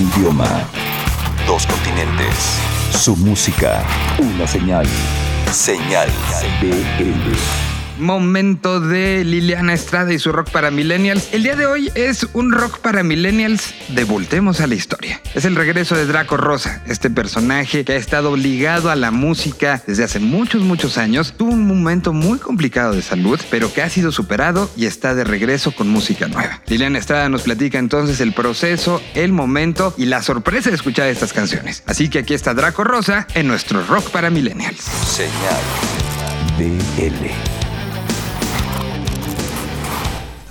Idioma. Dos continentes. Su música. Una señal. Señal BL momento de Liliana Estrada y su rock para millennials. El día de hoy es un rock para millennials de Voltemos a la historia. Es el regreso de Draco Rosa, este personaje que ha estado ligado a la música desde hace muchos, muchos años. Tuvo un momento muy complicado de salud, pero que ha sido superado y está de regreso con música nueva. Liliana Estrada nos platica entonces el proceso, el momento y la sorpresa de escuchar estas canciones. Así que aquí está Draco Rosa en nuestro rock para millennials. Señal BL.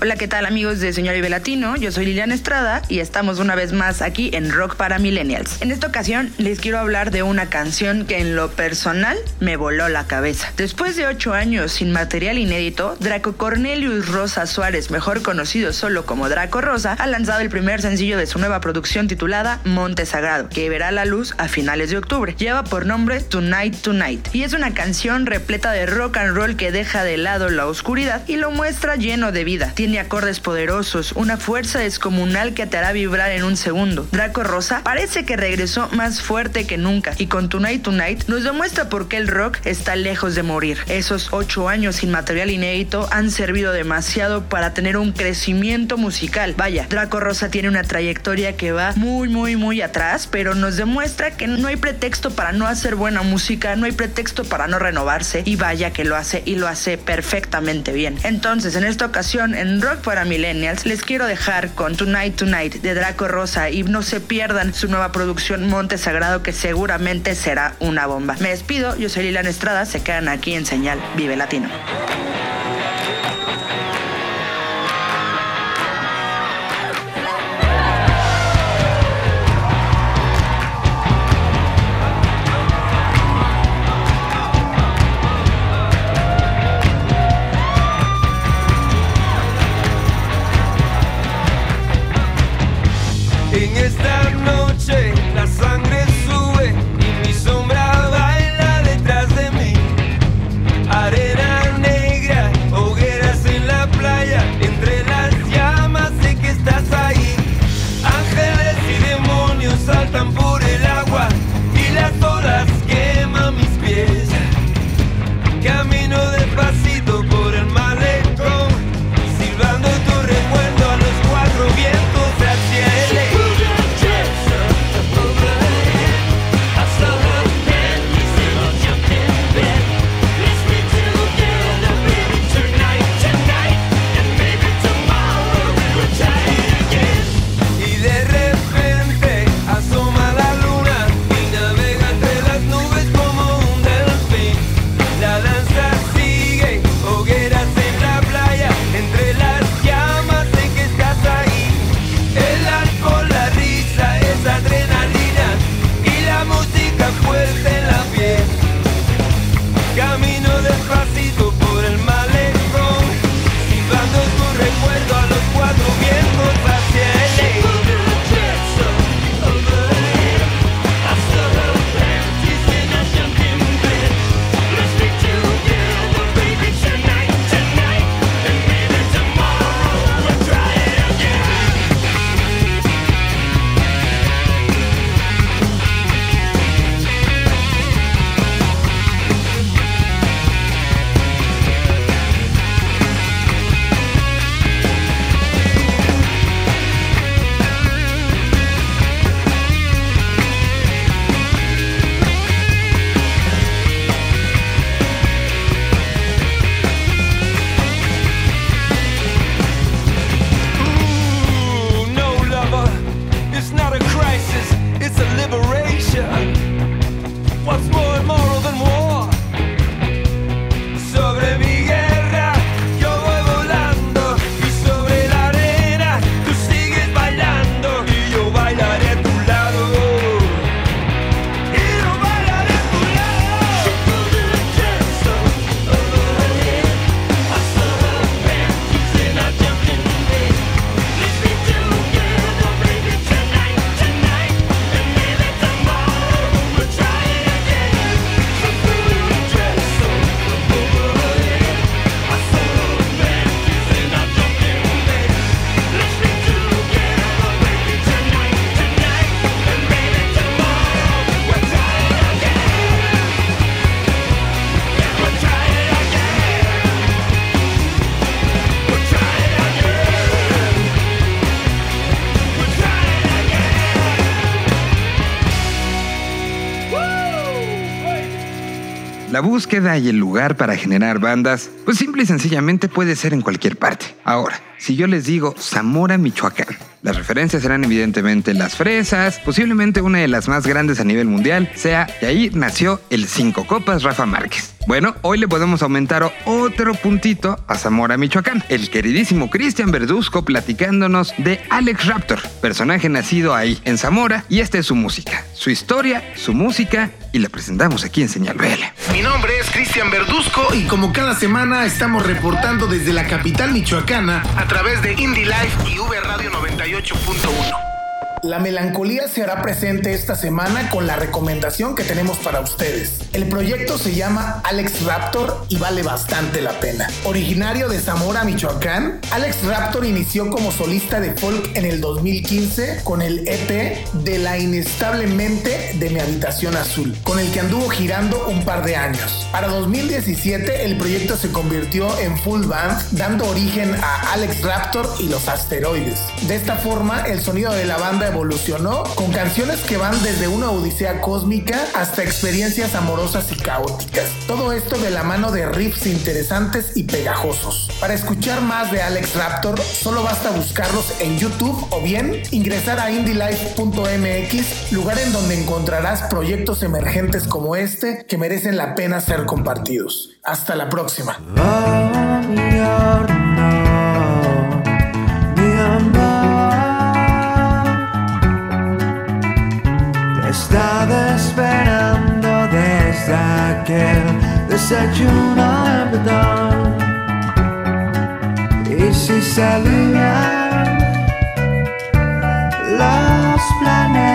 Hola, ¿qué tal amigos de Señor Ibe Latino? Yo soy Liliana Estrada y estamos una vez más aquí en Rock para Millennials. En esta ocasión les quiero hablar de una canción que en lo personal me voló la cabeza. Después de ocho años sin material inédito, Draco Cornelius Rosa Suárez, mejor conocido solo como Draco Rosa, ha lanzado el primer sencillo de su nueva producción titulada Monte Sagrado, que verá la luz a finales de octubre. Lleva por nombre Tonight Tonight y es una canción repleta de rock and roll que deja de lado la oscuridad y lo muestra lleno de vida. Tiene acordes poderosos, una fuerza descomunal que te hará vibrar en un segundo. Draco Rosa parece que regresó más fuerte que nunca y con Tonight Tonight nos demuestra por qué el rock está lejos de morir. Esos ocho años sin material inédito han servido demasiado para tener un crecimiento musical. Vaya, Draco Rosa tiene una trayectoria que va muy, muy, muy atrás, pero nos demuestra que no hay pretexto para no hacer buena música, no hay pretexto para no renovarse y vaya que lo hace y lo hace perfectamente bien. Entonces, en esta ocasión, en rock para millennials, les quiero dejar con Tonight Tonight de Draco Rosa y no se pierdan su nueva producción Monte Sagrado que seguramente será una bomba. Me despido, yo soy Lilian Estrada, se quedan aquí en Señal Vive Latino. Búsqueda y el lugar para generar bandas, pues simple y sencillamente puede ser en cualquier parte. Ahora, si yo les digo Zamora, Michoacán, las referencias serán evidentemente las fresas, posiblemente una de las más grandes a nivel mundial, sea, y ahí nació el Cinco Copas Rafa Márquez. Bueno, hoy le podemos aumentar otro puntito a Zamora, Michoacán. El queridísimo Cristian Verduzco platicándonos de Alex Raptor, personaje nacido ahí, en Zamora, y esta es su música, su historia, su música, y la presentamos aquí en Señal BL. Mi nombre es Cristian Verduzco y como cada semana estamos reportando desde la capital michoacana a través de Indie Life y V Radio 98.1. La melancolía se hará presente esta semana con la recomendación que tenemos para ustedes. El proyecto se llama Alex Raptor y vale bastante la pena. Originario de Zamora, Michoacán, Alex Raptor inició como solista de folk en el 2015 con el EP de La Inestablemente de mi habitación azul, con el que anduvo girando un par de años. Para 2017 el proyecto se convirtió en full band, dando origen a Alex Raptor y los asteroides. De esta forma, el sonido de la banda evolucionó con canciones que van desde una odisea cósmica hasta experiencias amorosas y caóticas. Todo esto de la mano de riffs interesantes y pegajosos. Para escuchar más de Alex Raptor, solo basta buscarlos en YouTube o bien ingresar a indylife.mx, lugar en donde encontrarás proyectos emergentes como este que merecen la pena ser compartidos. Hasta la próxima. Aquel desayuno de Y si salían los planetas,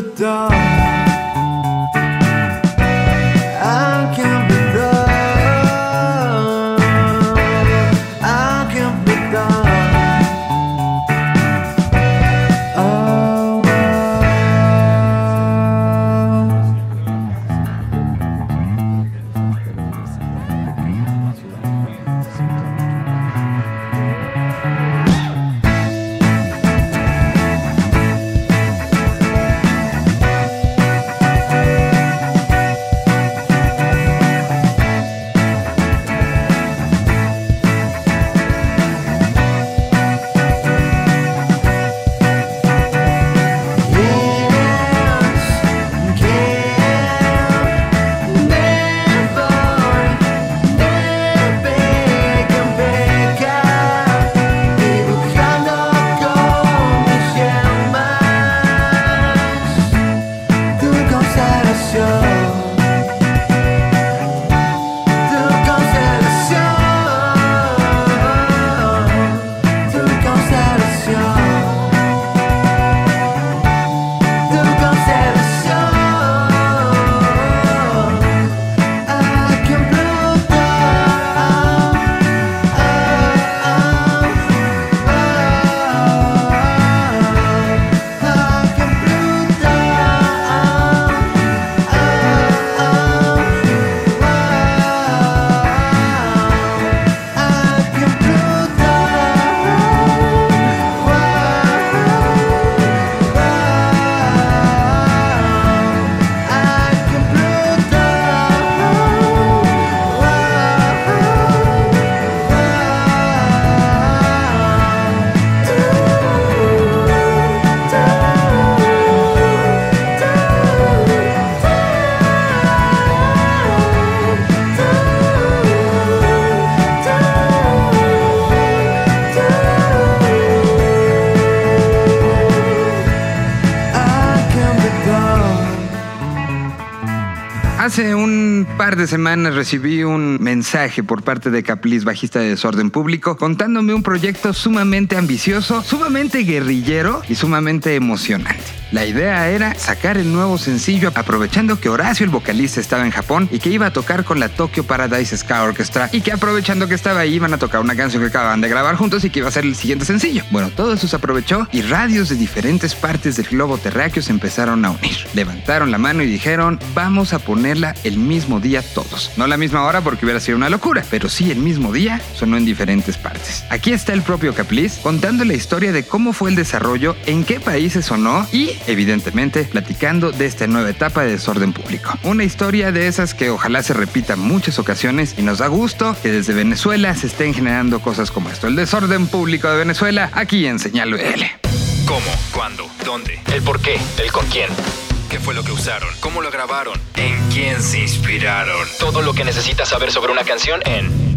the dark de semanas recibí un mensaje por parte de Caplis, bajista de Desorden Público, contándome un proyecto sumamente ambicioso, sumamente guerrillero y sumamente emocionante. La idea era sacar el nuevo sencillo aprovechando que Horacio el vocalista estaba en Japón y que iba a tocar con la Tokyo Paradise Ska Orchestra y que aprovechando que estaba ahí iban a tocar una canción que acababan de grabar juntos y que iba a ser el siguiente sencillo. Bueno, todo eso se aprovechó y radios de diferentes partes del globo terráqueo se empezaron a unir. Levantaron la mano y dijeron, vamos a ponerla el mismo día todos. No la misma hora porque hubiera sido una locura, pero sí el mismo día sonó en diferentes partes. Aquí está el propio Capliz contando la historia de cómo fue el desarrollo, en qué países sonó y evidentemente, platicando de esta nueva etapa de desorden público. Una historia de esas que ojalá se repita muchas ocasiones y nos da gusto que desde Venezuela se estén generando cosas como esto. El desorden público de Venezuela, aquí en Señal BL. ¿Cómo? ¿Cuándo? ¿Dónde? ¿El por qué? ¿El con quién? ¿Qué fue lo que usaron? ¿Cómo lo grabaron? ¿En quién se inspiraron? Todo lo que necesitas saber sobre una canción en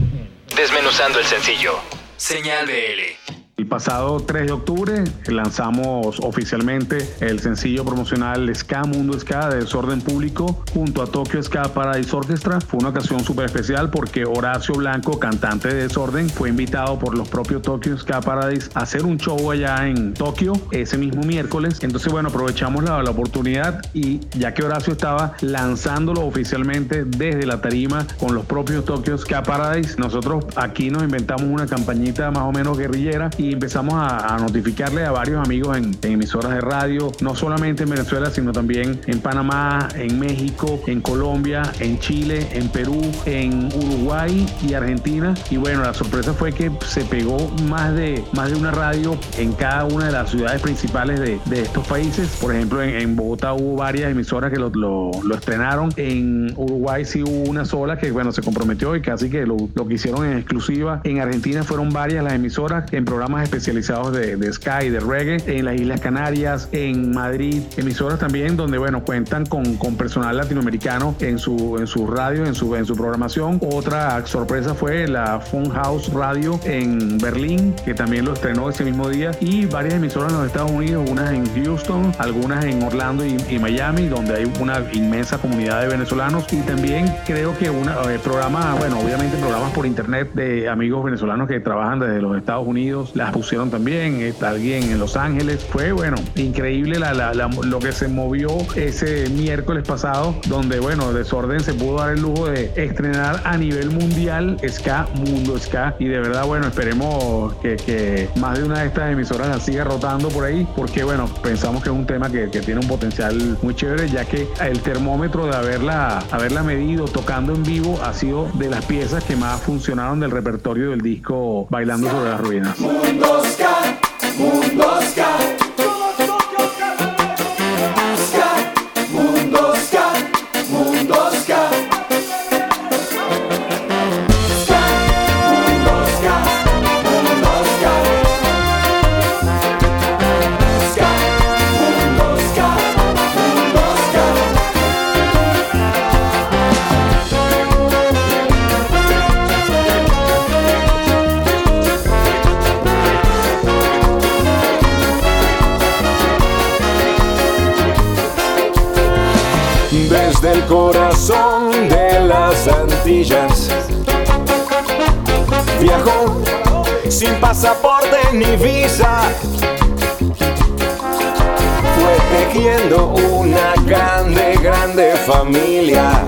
Desmenuzando el sencillo. Señal BL. El pasado 3 de octubre lanzamos oficialmente el sencillo promocional Ska Mundo Ska de Desorden Público junto a Tokyo Ska Paradise Orchestra. Fue una ocasión súper especial porque Horacio Blanco, cantante de Desorden, fue invitado por los propios Tokyo Ska Paradise a hacer un show allá en Tokio ese mismo miércoles. Entonces, bueno, aprovechamos la, la oportunidad y ya que Horacio estaba lanzándolo oficialmente desde la tarima con los propios Tokyo Ska Paradise, nosotros aquí nos inventamos una campañita más o menos guerrillera y empezamos a, notificarle a varios amigos en, emisoras de radio, no solamente en Venezuela, sino también en Panamá, en México, en Colombia, en Chile, en Perú, en Uruguay y Argentina. Y bueno, la sorpresa fue que se pegó más de, más de una radio en cada una de las ciudades principales de, de estos países. Por ejemplo, en, Bogotá hubo varias emisoras que lo, lo, lo, estrenaron. En Uruguay sí hubo una sola que, bueno, se comprometió y casi que lo, lo que hicieron en exclusiva. En Argentina fueron varias las emisoras en programas especializados de, Sky, de reggae, en las Islas Canarias, en Madrid, emisoras también donde, bueno, cuentan con, con personal latinoamericano en su, en su radio, en su, en su programación. Otra sorpresa fue la Funhouse Radio en Berlín, que también lo estrenó ese mismo día, y varias emisoras en los Estados Unidos, unas en Houston, algunas en Orlando y, y Miami, donde hay una inmensa comunidad de venezolanos, y también creo que una eh, programa, bueno, obviamente programas por internet de amigos venezolanos que trabajan desde los Estados Unidos, las pusieron también, está alguien en Los Ángeles, fue bueno, increíble la, la, lo que se movió ese miércoles pasado, donde bueno, Desorden se pudo dar el lujo de estrenar a nivel mundial Ska, Mundo Ska, y de verdad bueno, esperemos que, que más de una de estas emisoras la siga rotando por ahí, porque bueno, pensamos que es un tema que, que tiene un potencial muy chévere, ya que el termómetro de haberla, haberla medido tocando en vivo ha sido de las piezas que más funcionaron del repertorio del disco Bailando sobre las ruinas. Mundo Ska, las Antillas. Viajó sin pasaporte ni visa. Fue tejiendo una grande, grande familia.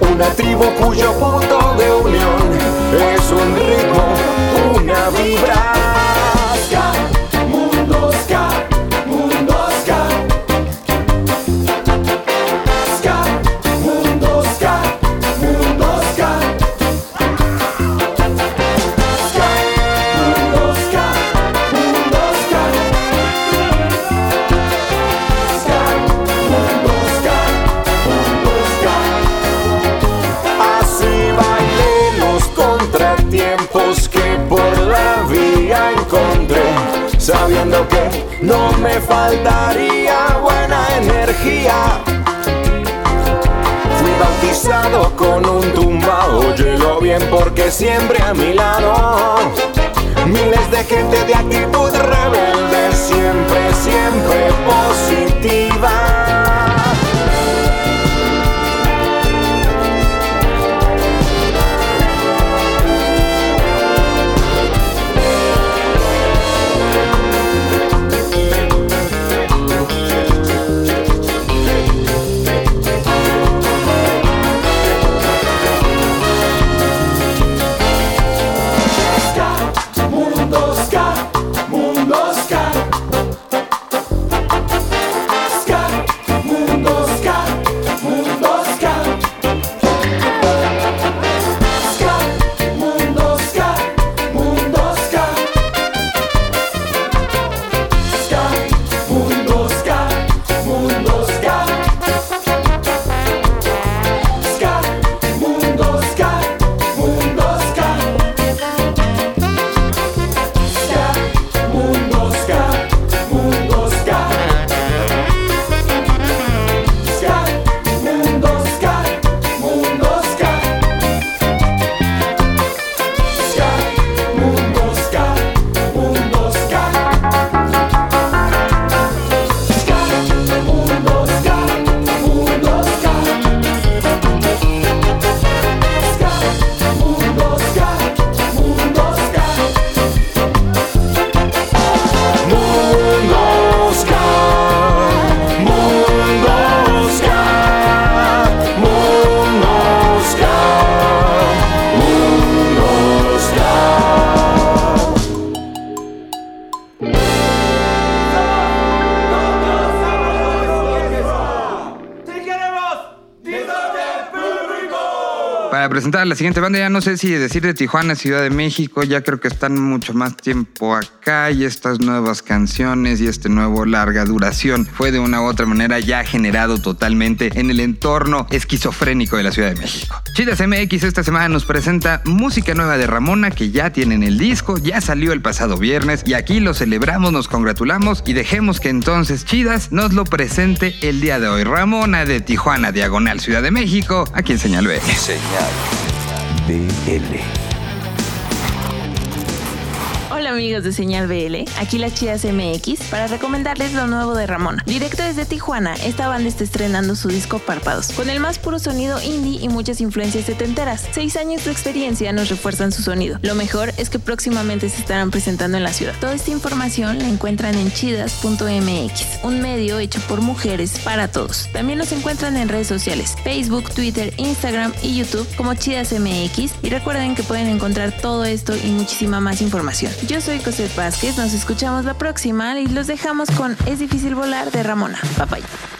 Una tribu cuyo punto de unión es un ritmo, una vibra. No me faltaría buena energía. Fui bautizado con un tumbao, llegó bien porque siempre a mi lado. Miles de gente de actitud rebelde, siempre, siempre positiva. Para presentar a la siguiente banda, ya no sé si decir de Tijuana, Ciudad de México, ya creo que están mucho más tiempo acá y estas nuevas canciones y este nuevo larga duración fue de una u otra manera ya generado totalmente en el entorno esquizofrénico de la Ciudad de México. Chidas MX esta semana nos presenta música nueva de Ramona que ya tienen el disco, ya salió el pasado viernes y aquí lo celebramos, nos congratulamos y dejemos que entonces Chidas nos lo presente el día de hoy. Ramona de Tijuana, Diagonal, Ciudad de México, aquí en Señal B. BL. Hola amigos de Señal BL, aquí las Chidas MX para recomendarles lo nuevo de Ramona. Directo desde Tijuana, esta banda está estrenando su disco Párpados, con el más puro sonido indie y muchas influencias setenteras. Seis años de experiencia nos refuerzan su sonido. Lo mejor es que próximamente se estarán presentando en la ciudad. Toda esta información la encuentran en chidas.mx, un medio hecho por mujeres para todos. También nos encuentran en redes sociales, Facebook, Twitter, Instagram y YouTube como Chidas MX y recuerden que pueden encontrar todo esto y muchísima más información. Yo soy Cosette Vázquez, nos escuchamos la próxima y los dejamos con Es difícil volar de Ramona. Bye bye.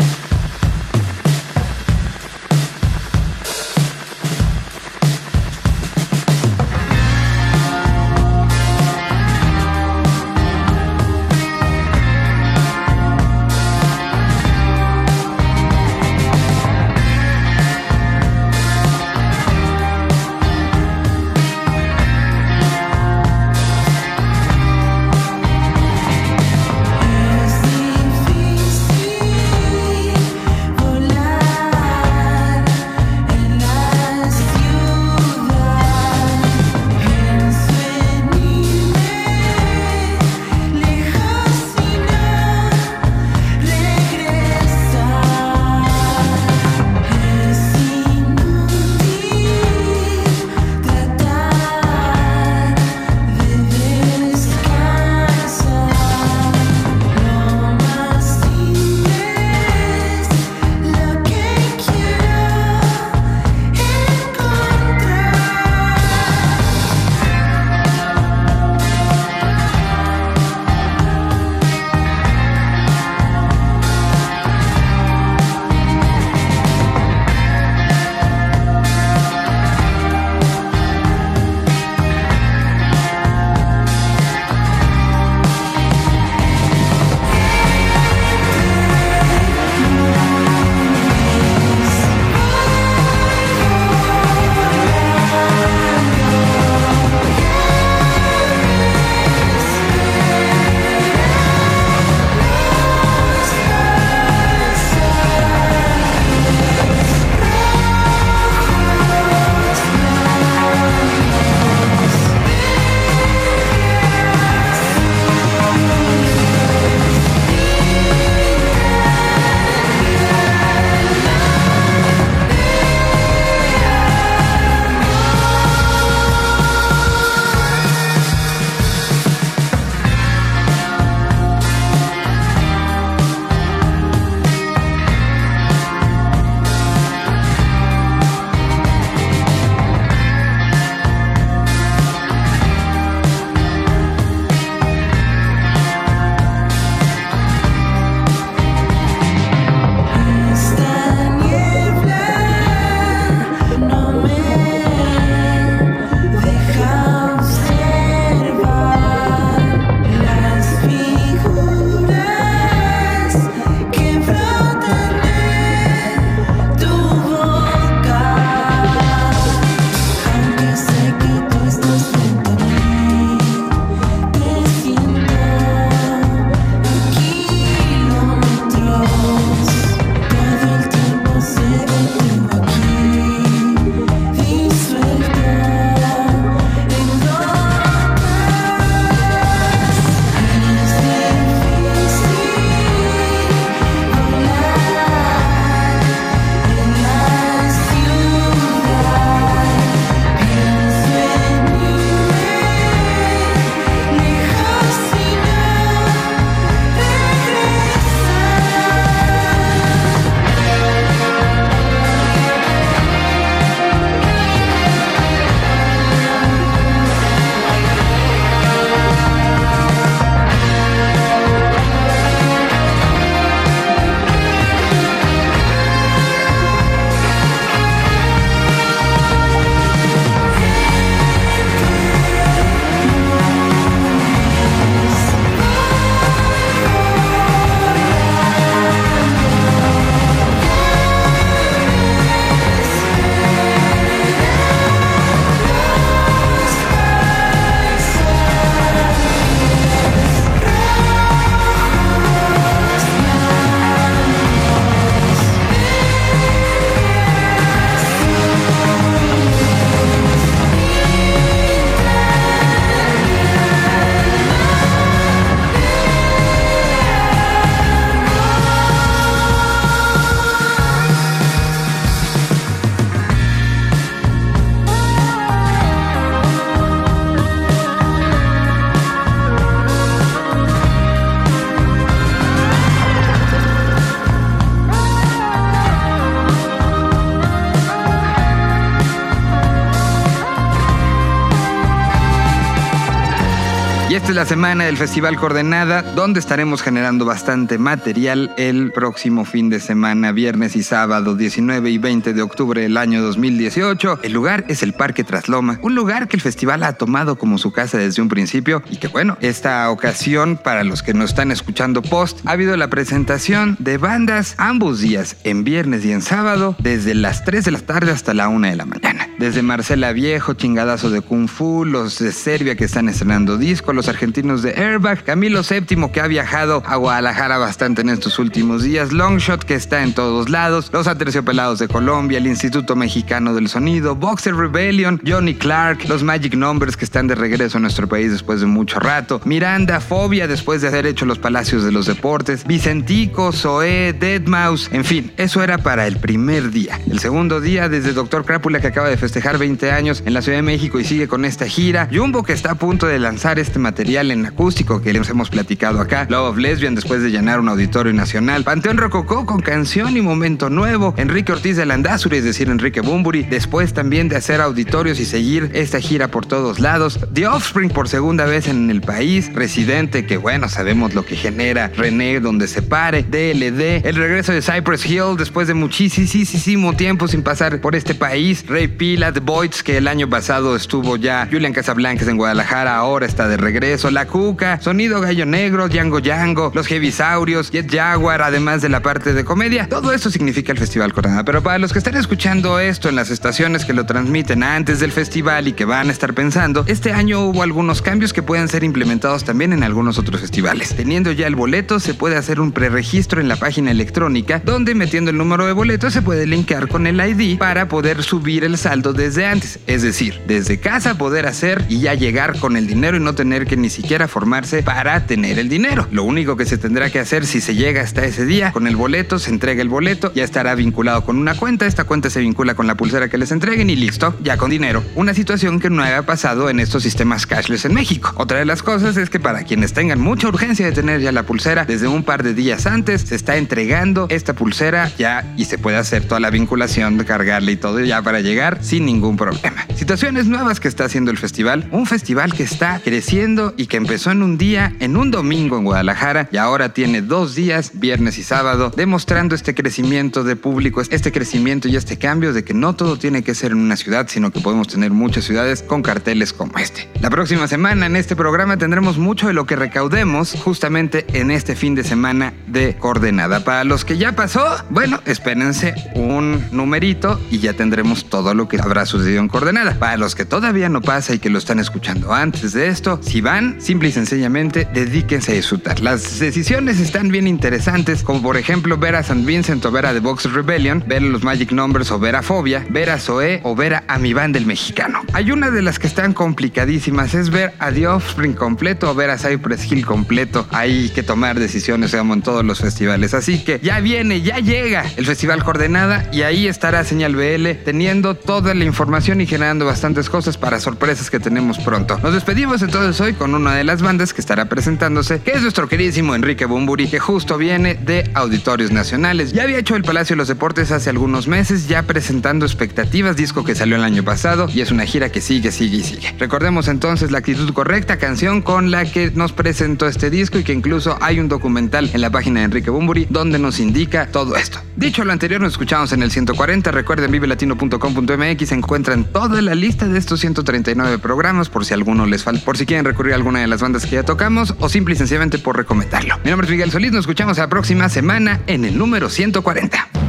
Es la semana del Festival Coordenada, donde estaremos generando bastante material el próximo fin de semana, viernes y sábado 19 y 20 de octubre del año 2018. El lugar es el Parque Trasloma, un lugar que el festival ha tomado como su casa desde un principio y que bueno, esta ocasión, para los que nos están escuchando post, ha habido la presentación de bandas ambos días, en viernes y en sábado, desde las 3 de la tarde hasta la 1 de la mañana. Desde Marcela Viejo, chingadazo de Kung Fu, los de Serbia que están estrenando disco, los argentinos de Airbag, Camilo VII que ha viajado a Guadalajara bastante en estos últimos días, Longshot que está en todos lados, los Aterciopelados de Colombia, el Instituto Mexicano del Sonido, Boxer Rebellion, Johnny Clark, los Magic Numbers que están de regreso a nuestro país después de mucho rato, Miranda, Fobia después de haber hecho los Palacios de los Deportes, Vicentico, Zoé, Deadmau5, en fin, eso era para el primer día. El segundo día, desde Doctor Crápula que acaba de festejar 20 años en la Ciudad de México y sigue con esta gira, Jumbo que está a punto de lanzar este material en acústico que les hemos platicado acá, Love of Lesbian después de llenar un auditorio nacional, Panteón Rococó con canción y momento nuevo, Enrique Ortiz de Landazuri, es decir, Enrique Bumburi, después también de hacer auditorios y seguir esta gira por todos lados, The Offspring por segunda vez en el país, Residente, que bueno, sabemos lo que genera, René donde se pare, DLD, el regreso de Cypress Hill después de muchísimo tiempo sin pasar por este país, Ray Pila, The Boys, que el año pasado estuvo ya, Julian Casablancas en Guadalajara, ahora está de regreso, La Cuca, Sonido Gallo Negro, Django Django, Los Heavisaurios, Jet Jaguar, además de la parte de comedia, todo eso significa el Festival Coordenada, pero para los que están escuchando esto en las estaciones que lo transmiten antes del festival y que van a estar pensando, este año hubo algunos cambios que pueden ser implementados también en algunos otros festivales. Teniendo ya el boleto, se puede hacer un preregistro en la página electrónica, donde metiendo el número de boleto se puede linkar con el ID para poder subir el saldo desde antes. Es decir, desde casa poder hacer y ya llegar con el dinero y no tener que ni siquiera formarse para tener el dinero. Lo único que se tendrá que hacer si se llega hasta ese día, con el boleto, se entrega el boleto, ya estará vinculado con una cuenta, esta cuenta se vincula con la pulsera que les entreguen y listo, ya con dinero. Una situación que no había pasado en estos sistemas cashless en México. Otra de las cosas es que para quienes tengan mucha urgencia de tener ya la pulsera, desde un par de días antes se está entregando esta pulsera ya y se puede hacer toda la vinculación cargarle y todo ya para llegar sin ningún problema. Situaciones nuevas que está haciendo el festival, un festival que está creciendo y que empezó en un día, en un domingo en Guadalajara y ahora tiene dos días, viernes y sábado, demostrando este crecimiento de público, este crecimiento y este cambio de que no todo tiene que ser en una ciudad, sino que podemos tener muchas ciudades con carteles como este. La próxima semana en este programa tendremos mucho de lo que recaudemos justamente en este fin de semana de coordenada. Para los que ya pasó, bueno, espérense un numerito y ya tendremos todo lo que habrá sucedido en coordenada. Para los que todavía no pasa y que lo están escuchando antes de esto, si van, simple y sencillamente dedíquense a disfrutar. Las decisiones están bien interesantes, como por ejemplo ver a St. Vincent o ver a The Box Rebellion, ver a los Magic Numbers o ver a Fobia, ver a Zoé o ver a Mi Band del Mexicano. Hay una de las que están complicadísimas, es ver a The Offspring completo o ver a Cypress Hill completo. Hay que tomar decisiones, digamos, en todos los festivales. Así que ya viene, ya llega el Festival Coordenada y ahí estará Señal BL teniendo toda la información y generando bastantes cosas para sorpresas que tenemos pronto. Nos despedimos entonces hoy con una de las bandas que estará presentándose, que es nuestro queridísimo Enrique Bumburi, que justo viene de Auditorios Nacionales. Ya había hecho el Palacio de los Deportes hace algunos meses, ya presentando Expectativas, disco que salió el año pasado y es una gira que sigue, sigue y sigue. Recordemos entonces la actitud correcta, canción con la que nos presentó este disco y que incluso hay un documental en la página de Enrique Bumburi donde nos indica todo esto. Dicho lo anterior, nos escuchamos en el 140. Recuerden vivelatino.com.mx encuentran toda la lista de estos 139 programas por si alguno les falta, por si quieren recurrir a alguna de las bandas que ya tocamos o simple y sencillamente por recomendarlo. Mi nombre es Miguel Solís, nos escuchamos la próxima semana en el número 140.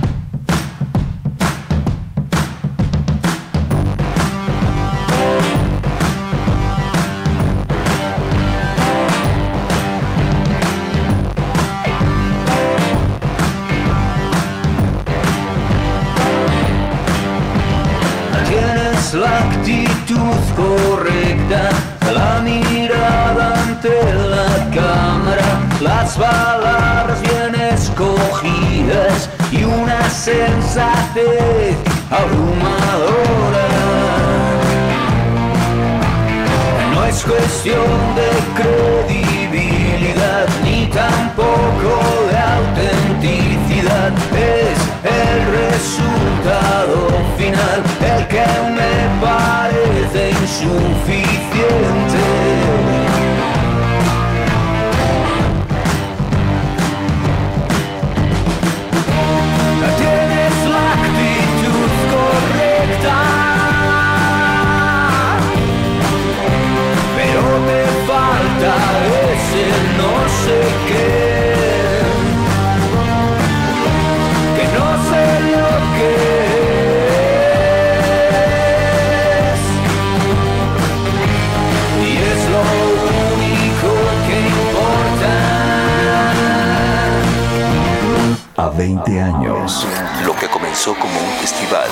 Lo que comenzó como un festival,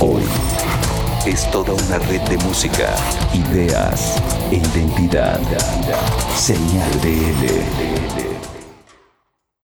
hoy es toda una red de música, ideas e identidad. Señal BL.